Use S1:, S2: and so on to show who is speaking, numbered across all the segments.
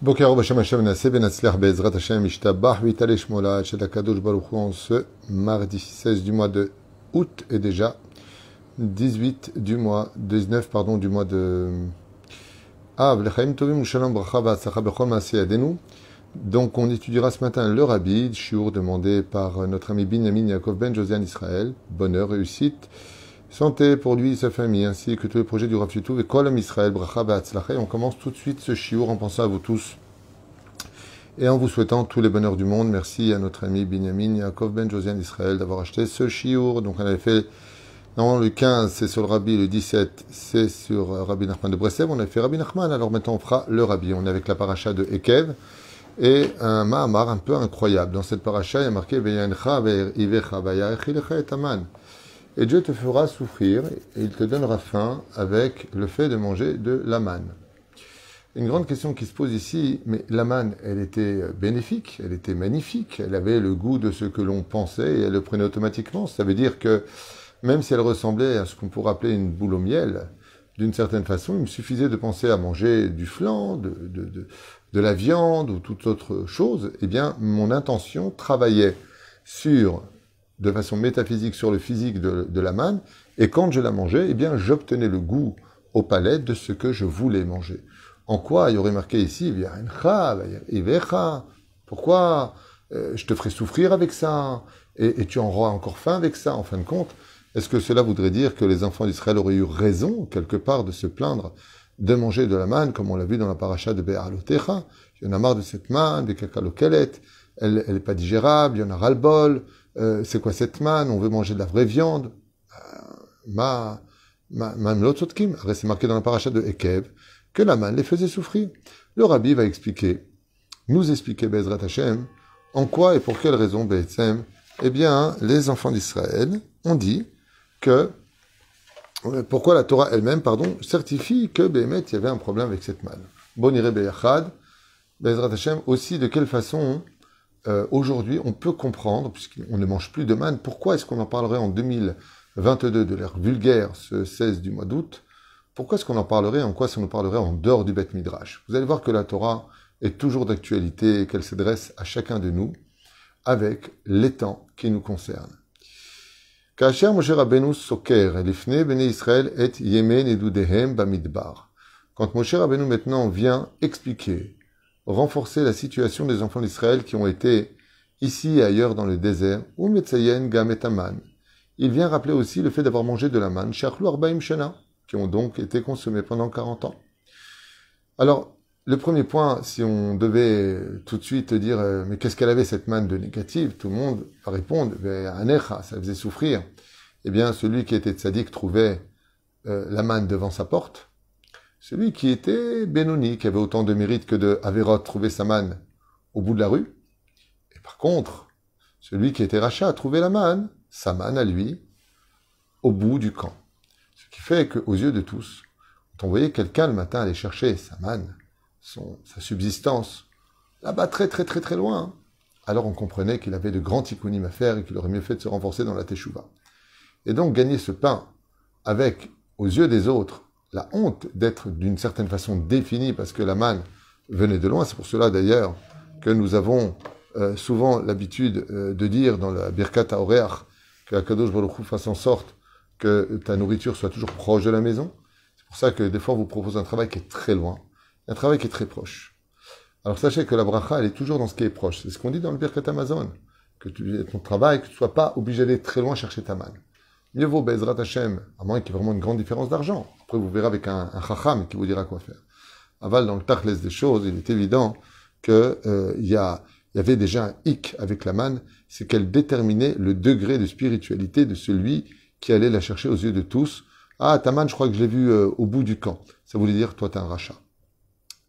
S1: Boker Hashem Hashem Naseh Ben Atzler Bezrat Hashem Ishtabah Vitale Shmola Shel Kadosh Baruch Hu en ce mardi 16 du mois de août et déjà 18 du mois 19 pardon du mois de Av. Lechaim Tovim Shalom Bracha V'Atzacha Bechol Maaseh Yadenu donc on étudiera ce matin le Rabbi, shiur demandé par notre ami Binyamin Yaakov Ben Josian Israël, bonheur, réussite, santé pour lui et sa famille, ainsi que tous les projets du Rav Shitouv et Kolam Israël, Bracha on commence tout de suite ce shiur en pensant à vous tous et en vous souhaitant tous les bonheurs du monde. Merci à notre ami Binyamin Yaakov Ben Josian Israël d'avoir acheté ce shiur. Donc on avait fait, non, le 15 c'est sur le Rabbi, le 17 c'est sur Rabbi Nachman de Breslev, on a fait Rabbi Nachman, alors maintenant on fera le Rabbi. On est avec la paracha de Ekev et un Mahamar un peu incroyable. Dans cette paracha, il y a marqué Et Dieu te fera souffrir et il te donnera faim avec le fait de manger de la manne. Une grande question qui se pose ici, mais la manne, elle était bénéfique, elle était magnifique, elle avait le goût de ce que l'on pensait et elle le prenait automatiquement. Ça veut dire que même si elle ressemblait à ce qu'on pourrait appeler une boule au miel, d'une certaine façon, il me suffisait de penser à manger du flan, de, de, de la viande ou toute autre chose, eh bien, mon intention travaillait sur, de façon métaphysique, sur le physique de, de la manne, et quand je la mangeais, eh bien, j'obtenais le goût au palais de ce que je voulais manger. En quoi il y aurait marqué ici, pourquoi euh, je te ferai souffrir avec ça, et, tu en auras encore faim avec ça, en fin de compte Est-ce que cela voudrait dire que les enfants d'Israël auraient eu raison, quelque part, de se plaindre de manger de la manne, comme on l'a vu dans la paracha de Be'alotecha. Il y en a marre de cette manne, des kakalokelet, elle n'est pas digérable, il y en a ras-le-bol. Euh, c'est quoi cette manne? On veut manger de la vraie viande? Euh, ma, ma, c'est marqué dans la paracha de Ekev, que la manne les faisait souffrir. Le rabbi va expliquer, nous expliquer Bezrat Hashem, en quoi et pour quelle raison Be'etzem, eh bien, les enfants d'Israël ont dit que pourquoi la Torah elle-même, pardon, certifie que Béhémet, il y avait un problème avec cette manne. Bonire Beyachad, Bezrat Hashem, aussi de quelle façon euh, aujourd'hui on peut comprendre, puisqu'on ne mange plus de manne, pourquoi est-ce qu'on en parlerait en 2022 de l'ère vulgaire, ce 16 du mois d'août? Pourquoi est-ce qu'on en parlerait, en quoi ça nous parlerait en dehors du Beth Midrash? Vous allez voir que la Torah est toujours d'actualité et qu'elle s'adresse à chacun de nous avec les temps qui nous concernent. Quand Moshe Rabbeinu maintenant vient expliquer, renforcer la situation des enfants d'Israël qui ont été ici et ailleurs dans le désert, ou Metzayen Gametaman, il vient rappeler aussi le fait d'avoir mangé de la manne, Arbaim Shana, qui ont donc été consommés pendant 40 ans. Alors, le premier point, si on devait tout de suite dire, euh, mais qu'est-ce qu'elle avait cette manne de négative Tout le monde va répondre, Anecha, ça faisait souffrir. Eh bien, celui qui était tzaddik trouvait euh, la manne devant sa porte. Celui qui était Benoni, qui avait autant de mérite que de Averot, trouvait sa manne au bout de la rue. Et par contre, celui qui était Racha trouvait la manne, sa manne à lui, au bout du camp. Ce qui fait qu'aux yeux de tous, quand on voyait quelqu'un le matin aller chercher sa manne, sa subsistance, là-bas très très très très loin, alors on comprenait qu'il avait de grands tikkunim à faire et qu'il aurait mieux fait de se renforcer dans la teshuva. Et donc gagner ce pain avec, aux yeux des autres, la honte d'être d'une certaine façon définie parce que la manne venait de loin. C'est pour cela d'ailleurs que nous avons euh, souvent l'habitude euh, de dire dans la Birkat Aoreach que la Kadosh Baruch fasse en sorte que ta nourriture soit toujours proche de la maison. C'est pour ça que des fois on vous propose un travail qui est très loin un travail qui est très proche. Alors sachez que la bracha, elle est toujours dans ce qui est proche. C'est ce qu'on dit dans le Birkat Amazon. Que tu, ton travail, que tu ne sois pas obligé d'aller très loin chercher ta manne. Mieux vaut Bezrat Hashem, à moins qu'il y ait vraiment une grande différence d'argent. Après, vous verrez avec un, un chacham qui vous dira quoi faire. Aval, dans le tachles des choses, il est évident qu'il euh, y, y avait déjà un hic avec la manne, c'est qu'elle déterminait le degré de spiritualité de celui qui allait la chercher aux yeux de tous. Ah, ta manne, je crois que je l'ai vue euh, au bout du camp. Ça voulait dire, toi, tu es un rachat.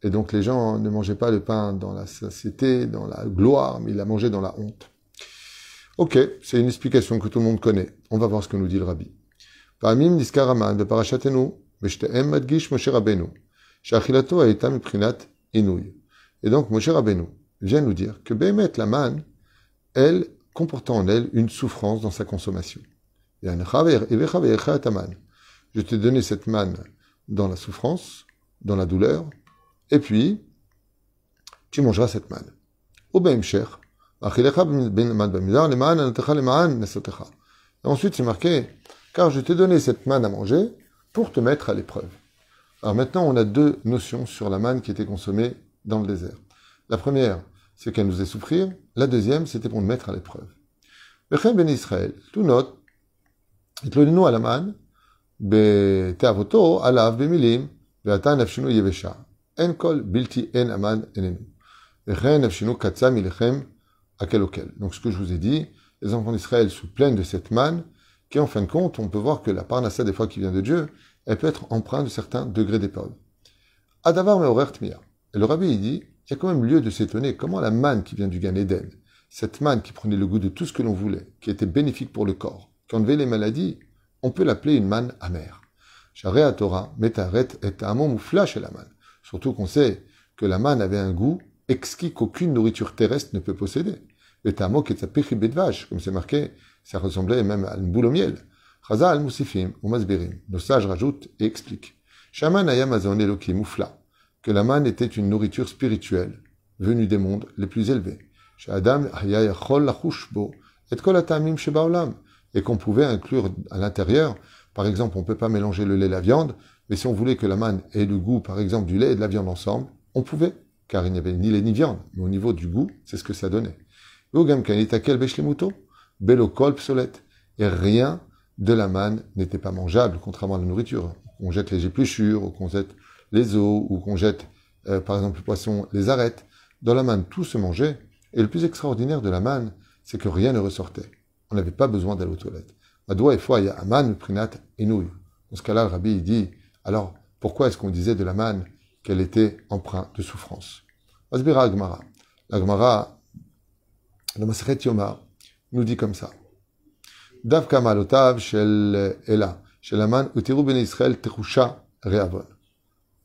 S1: Et donc les gens ne mangeaient pas le pain dans la satiété, dans la gloire, mais ils la mangeaient dans la honte. Ok, c'est une explication que tout le monde connaît. On va voir ce que nous dit le rabbi. Parmim niskaraman de parachatenu, Et donc Moshe Rabbeinu vient nous dire que Behemet la manne, elle, comportant en elle une souffrance dans sa consommation. Je t'ai donné cette manne dans la souffrance, dans la douleur, et puis, tu mangeras cette manne. cher, ensuite, c'est marqué, car je t'ai donné cette manne à manger pour te mettre à l'épreuve. Alors maintenant, on a deux notions sur la manne qui était consommée dans le désert. La première, c'est qu'elle nous faisait souffrir. La deuxième, c'était pour nous mettre à l'épreuve. Bechem ben Israël, tout note, התלוננו על המן בתאוותו עליו במילים, ועתה נפשנו יבשה. אין כל בלתי אין המן איננו. וכן נפשנו קצה מלחם donc ce que je vous ai dit, les enfants d'Israël se plaignent de cette manne, qui en fin de compte, on peut voir que la parnassa des fois qui vient de Dieu, elle peut être empreinte de certains degrés d'épreuve. Adavar meorer tmia. Et le rabbi il dit, il y a quand même lieu de s'étonner comment la manne qui vient du Gan Eden, cette manne qui prenait le goût de tout ce que l'on voulait, qui était bénéfique pour le corps, qui enlevait les maladies, on peut l'appeler une manne amère. à Torah, metaret et amon chez la manne. Surtout qu'on sait que la manne avait un goût exquis qu'aucune nourriture terrestre ne peut posséder. Le tamo bedvash, comme c'est marqué, ça ressemblait même à une boule au miel. Chazal musifim ou masberim. Nos sages rajoutent et expliquent. Shaman ayamazon moufla, que la manne était une nourriture spirituelle, venue des mondes les plus élevés. Lachushbo, et et qu'on pouvait inclure à l'intérieur, par exemple, on ne peut pas mélanger le lait et la viande, mais si on voulait que la manne ait le goût, par exemple, du lait et de la viande ensemble, on pouvait, car il n'y avait ni lait ni viande, mais au niveau du goût, c'est ce que ça donnait. Belokol psolette. Et rien de la manne n'était pas mangeable, contrairement à la nourriture. On jette les épluchures, ou qu'on jette les os, ou qu'on jette, euh, par exemple, le poisson, les arêtes. Dans la manne, tout se mangeait. Et le plus extraordinaire de la manne, c'est que rien ne ressortait. On n'avait pas besoin d'aller aux toilettes. Et foi, il y a aman, prinat et nouille. Dans ce cas-là, le rabbi dit, alors, pourquoi est-ce qu'on disait de la manne qu'elle était empreinte de souffrance? Asbira Agmara. La le nous dit comme ça. Dav kamalotav shel Ela, shel Aman, utiru ben Israël techusha reavon.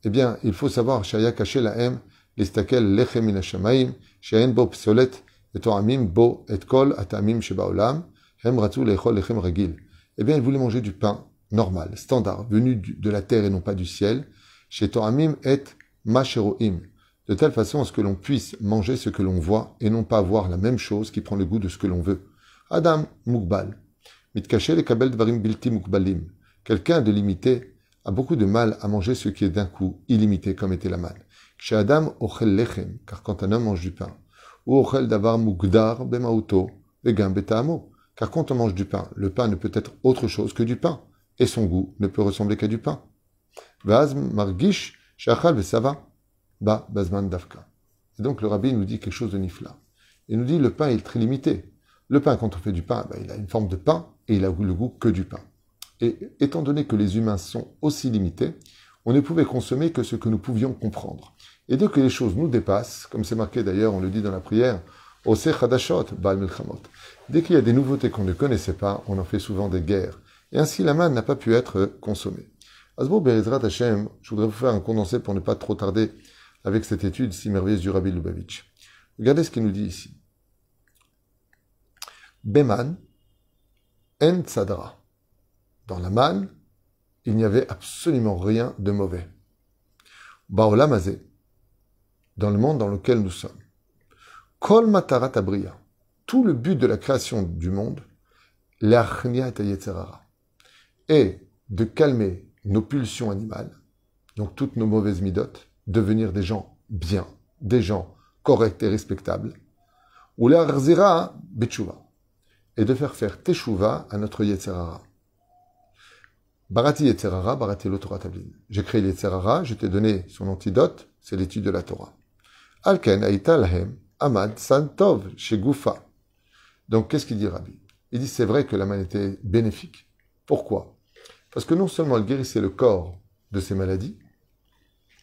S1: Eh bien, il faut savoir, shaya kaché la em, listakel lechem min hashamaim, she'en bo psolet, et to'amim bo et kol atamim shebaolam, hem ratu lechol lechem ragil. Eh bien, il voulait manger du pain normal, standard, venu de la terre et non pas du ciel, chez to'amim et masheroim de telle façon à ce que l'on puisse manger ce que l'on voit et non pas voir la même chose qui prend le goût de ce que l'on veut. Adam Mukbal. Mitkaché le kabel dvarim bilti mukbalim. Quelqu'un de limité a beaucoup de mal à manger ce qui est d'un coup illimité comme était la manne. Chez Adam ochel lechem, car quand un homme mange du pain, ou ochel davar mugdar bemauto, vegam betamo, car quand on mange du pain, le pain ne peut être autre chose que du pain, et son goût ne peut ressembler qu'à du pain. Vaz margish shachal vesava. Ba Bazman Dafka. Et donc le rabbi nous dit quelque chose de nifla. Il nous dit le pain est très limité. Le pain, quand on fait du pain, ben, il a une forme de pain et il a le goût que du pain. Et étant donné que les humains sont aussi limités, on ne pouvait consommer que ce que nous pouvions comprendre. Et dès que les choses nous dépassent, comme c'est marqué d'ailleurs, on le dit dans la prière, Dès qu'il y a des nouveautés qu'on ne connaissait pas, on en fait souvent des guerres. Et ainsi la manne n'a pas pu être consommée. Asbo Berizrat Hashem, je voudrais vous faire un condensé pour ne pas trop tarder avec cette étude si merveilleuse du Rabbi Lubavitch. Regardez ce qu'il nous dit ici. Beman en tzadra. Dans la manne, il n'y avait absolument rien de mauvais. Baolamazé, dans le monde dans lequel nous sommes. Kol matarat. Tout le but de la création du monde, est de calmer nos pulsions animales, donc toutes nos mauvaises midotes, devenir des gens bien, des gens corrects et respectables, ou betchouva, et de faire faire teshuva à notre yetzerara. Barati yetzerara, barati Torah tablin. J'ai créé yetzerara, je t'ai donné son antidote, c'est l'étude de la Torah. Alken aïtalhem amad santov chez. Donc qu'est-ce qu'il dit Rabbi? Il dit c'est vrai que la main était bénéfique. Pourquoi? Parce que non seulement elle guérissait le corps de ses maladies,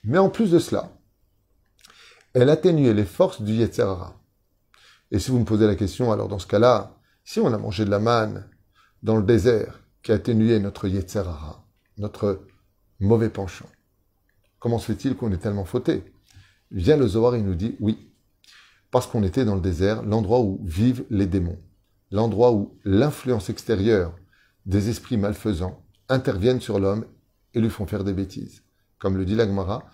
S1: mais en plus de cela, elle atténuait les forces du Yetzerara. Et si vous me posez la question, alors dans ce cas-là, si on a mangé de la manne dans le désert qui atténuait notre Yetzerara, notre mauvais penchant, comment se fait-il qu'on est tellement fauté? Vient le Zohar, il nous dit oui, parce qu'on était dans le désert, l'endroit où vivent les démons, l'endroit où l'influence extérieure des esprits malfaisants interviennent sur l'homme et lui font faire des bêtises. Comme le dit l'Agmara,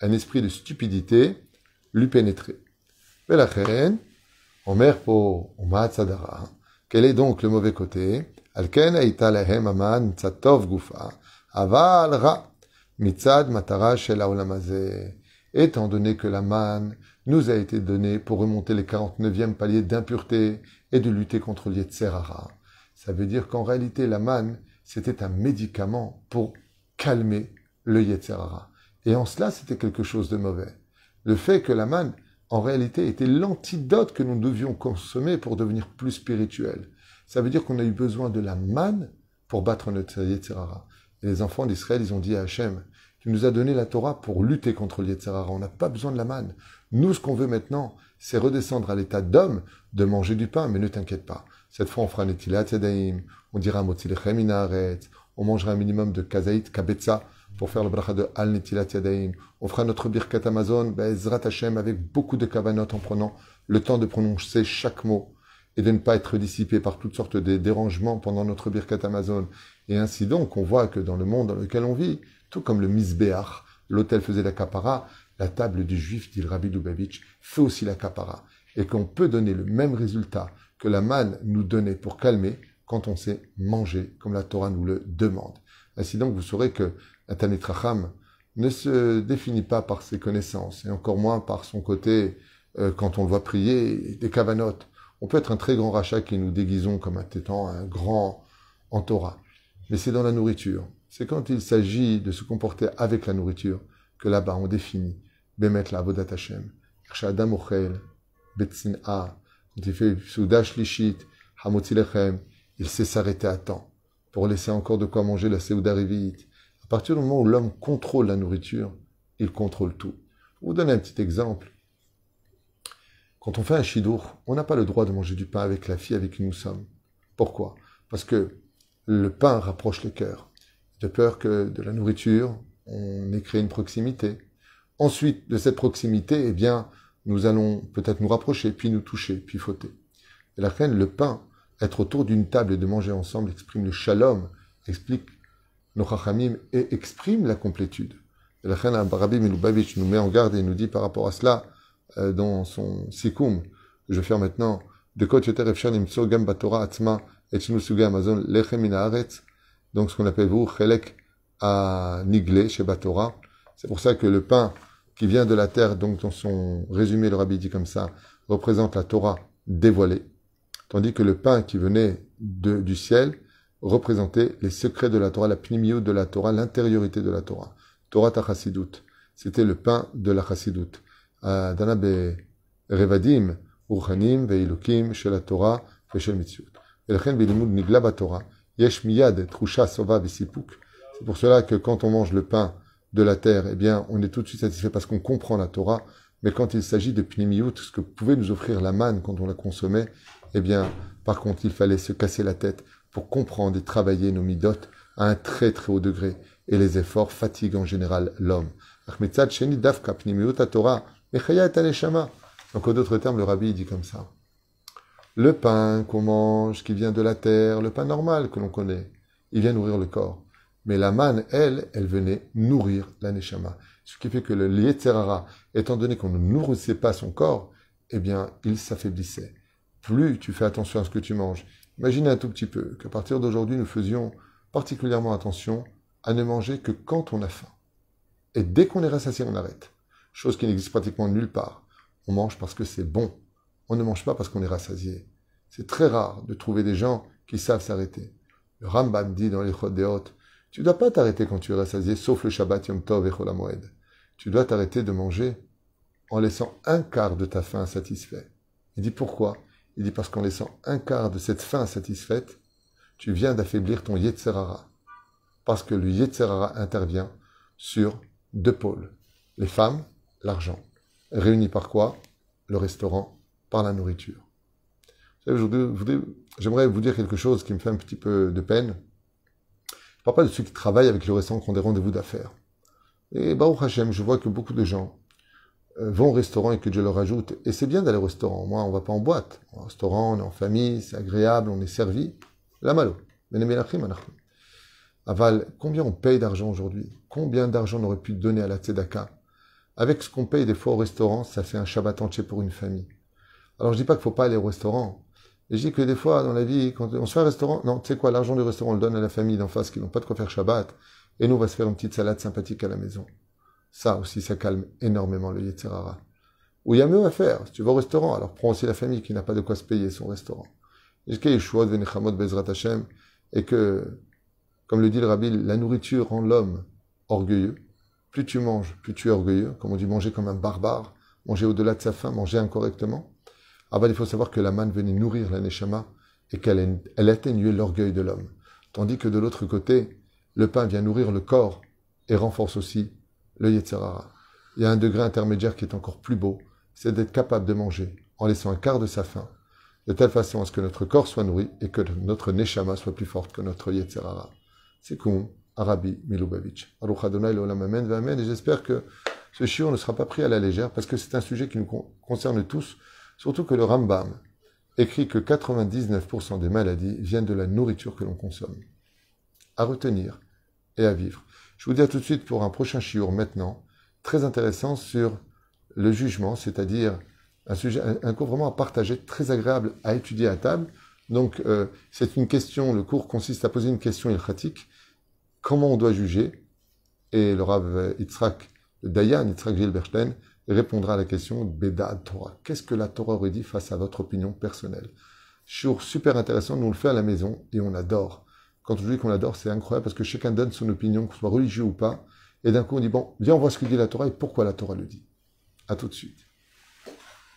S1: un esprit de stupidité lui pénétrait. Mais la reine, Omer po Sadara, quel est donc le mauvais côté? Alken lahem aman tzatov gufa, aval ra, mitzad matara shel Étant donné que la manne nous a été donnée pour remonter les 49e paliers d'impureté et de lutter contre l'Yetzerara. Ça veut dire qu'en réalité, la manne, c'était un médicament pour calmer le Yetzerara. Et en cela, c'était quelque chose de mauvais. Le fait que la manne, en réalité, était l'antidote que nous devions consommer pour devenir plus spirituels. Ça veut dire qu'on a eu besoin de la manne pour battre notre Yetzerara. Et les enfants d'Israël, ils ont dit à Hachem, tu nous as donné la Torah pour lutter contre le Yetzerara. On n'a pas besoin de la manne. Nous, ce qu'on veut maintenant, c'est redescendre à l'état d'homme, de manger du pain, mais ne t'inquiète pas. Cette fois, on fera Netilat Yadayim, on dira Motzilechem Inaret, on mangera un minimum de Kazaït, Kabetza, pour faire le bracha de Al Netilat Yadayim. On fera notre Birkat Amazon, Bezrat Hashem, avec beaucoup de kavanot en prenant le temps de prononcer chaque mot et de ne pas être dissipé par toutes sortes de dérangements pendant notre Birkat Amazon. Et ainsi donc, on voit que dans le monde dans lequel on vit, tout comme le Misbeach, l'hôtel faisait la kapara, la table du juif, dit le Rabbi fait aussi la kapara. Et qu'on peut donner le même résultat que la manne nous donnait pour calmer quand on sait manger, comme la Torah nous le demande. Ainsi donc, vous saurez que Tanit Racham ne se définit pas par ses connaissances, et encore moins par son côté, euh, quand on le voit prier, des cavanotes. On peut être un très grand rachat qui nous déguisons comme étant un grand en Torah. Mais c'est dans la nourriture. C'est quand il s'agit de se comporter avec la nourriture que là-bas on définit Bemet la Avodat Hashem. Adam Ochel, A, quand il fait Soudash Lishit, Hamotilechem, il sait s'arrêter à temps pour laisser encore de quoi manger la Seuda Rivit. À partir du moment où l'homme contrôle la nourriture, il contrôle tout. Je vous donner un petit exemple. Quand on fait un shidour, on n'a pas le droit de manger du pain avec la fille avec qui nous sommes. Pourquoi? Parce que le pain rapproche les cœurs. De peur que de la nourriture, on ait créé une proximité. Ensuite, de cette proximité, eh bien, nous allons peut-être nous rapprocher, puis nous toucher, puis fauter. Et la reine, le pain, être autour d'une table et de manger ensemble exprime le shalom, explique nos chachamim et exprime la complétude. Et la reine Rabbi Milubavitch nous met en garde et nous dit par rapport à cela, euh, dans son sikum, je vais faire maintenant, de kot yoter efshar nimtso gam batora atzma et amazon lechem donc ce qu'on appelle vous chelek à niglé chez Batora. C'est pour ça que le pain qui vient de la terre, donc dans son résumé, le rabbi dit comme ça, représente la Torah dévoilée, tandis que le pain qui venait de, du ciel représentait les secrets de la Torah, la pnimiut de la Torah, l'intériorité de la Torah. Torah Tachasidut, c'était le pain de la Chassidoute. Danabe Revadim, Urchanim, Veilukim, Shel Torah, Veshel Mitzvot. Elchen Bilimud Nigla Torah, Yesh Miyad, Trusha, C'est pour cela que quand on mange le pain de la terre, eh bien, on est tout de suite satisfait parce qu'on comprend la Torah. Mais quand il s'agit de Pnimiyut, ce que pouvait nous offrir la manne quand on la consommait, eh bien, par contre, il fallait se casser la tête, pour comprendre et travailler nos midotes à un très très haut degré. Et les efforts fatiguent en général l'homme. Donc, en d'autres termes, le rabbi dit comme ça. Le pain qu'on mange, qui vient de la terre, le pain normal que l'on connaît, il vient nourrir le corps. Mais la manne, elle, elle venait nourrir la neshama. Ce qui fait que le Yetzerara, étant donné qu'on ne nourrissait pas son corps, eh bien, il s'affaiblissait. Plus tu fais attention à ce que tu manges. Imaginez un tout petit peu qu'à partir d'aujourd'hui, nous faisions particulièrement attention à ne manger que quand on a faim. Et dès qu'on est rassasié, on arrête. Chose qui n'existe pratiquement nulle part. On mange parce que c'est bon. On ne mange pas parce qu'on est rassasié. C'est très rare de trouver des gens qui savent s'arrêter. Le Rambam dit dans les Chodéot, tu ne dois pas t'arrêter quand tu es rassasié, sauf le Shabbat Yom Tov et Cholamoed. Tu dois t'arrêter de manger en laissant un quart de ta faim satisfait. Il dit pourquoi? Il dit parce qu'en laissant un quart de cette faim satisfaite, tu viens d'affaiblir ton Yetzerara. Parce que le Yetzerara intervient sur deux pôles. Les femmes, l'argent. Réunis par quoi? Le restaurant, par la nourriture. J'aimerais vous dire quelque chose qui me fait un petit peu de peine. Je ne parle pas de ceux qui travaillent avec le restaurant qui ont des rendez-vous d'affaires. Et Baruch Hashem, je vois que beaucoup de gens vont au restaurant et que je leur ajoute, et c'est bien d'aller au restaurant. Moi, on va pas en boîte. Au restaurant, on est en famille, c'est agréable, on est servi. La malo. Aval, combien on paye d'argent aujourd'hui? Combien d'argent on aurait pu donner à la tzedaka? Avec ce qu'on paye des fois au restaurant, ça fait un Shabbat entier pour une famille. Alors je dis pas qu'il faut pas aller au restaurant. Mais je dis que des fois, dans la vie, quand on se fait un restaurant, non, tu sais quoi, l'argent du restaurant, on le donne à la famille d'en face qui n'ont pas de quoi faire Shabbat. Et nous, on va se faire une petite salade sympathique à la maison. Ça aussi, ça calme énormément le Yetzirara. Ou il y a mieux à faire. Si tu vas au restaurant, alors prends aussi la famille qui n'a pas de quoi se payer son restaurant. Et que, comme le dit le rabbi, la nourriture rend l'homme orgueilleux. Plus tu manges, plus tu es orgueilleux. Comme on dit, manger comme un barbare, manger au-delà de sa faim, manger incorrectement. Ah ben, il faut savoir que la manne venait nourrir la neshama et qu'elle elle atténuait l'orgueil de l'homme. Tandis que de l'autre côté, le pain vient nourrir le corps et renforce aussi le yetzerara. Il y a un degré intermédiaire qui est encore plus beau, c'est d'être capable de manger en laissant un quart de sa faim, de telle façon à ce que notre corps soit nourri et que notre neshama soit plus forte que notre yetzerara. C'est con, Arabi Milubavitch. Et j'espère que ce chiot ne sera pas pris à la légère parce que c'est un sujet qui nous concerne tous, surtout que le Rambam écrit que 99% des maladies viennent de la nourriture que l'on consomme. À retenir et à vivre. Je vous dis à tout de suite pour un prochain chiour maintenant, très intéressant sur le jugement, c'est-à-dire un sujet, un, cours vraiment à partager, très agréable à étudier à table. Donc, euh, c'est une question, le cours consiste à poser une question ilchatique. Comment on doit juger? Et le Rav Yitzhak, Dayan Yitzhak Gilberstein, répondra à la question Beda Torah. Qu'est-ce que la Torah aurait dit face à votre opinion personnelle? Chour super intéressant, nous on le fait à la maison et on adore. Quand je dis qu'on adore, c'est incroyable parce que chacun donne son opinion, ce soit religieux ou pas. Et d'un coup, on dit, bon, viens, on voit ce que dit la Torah et pourquoi la Torah le dit. À tout de suite.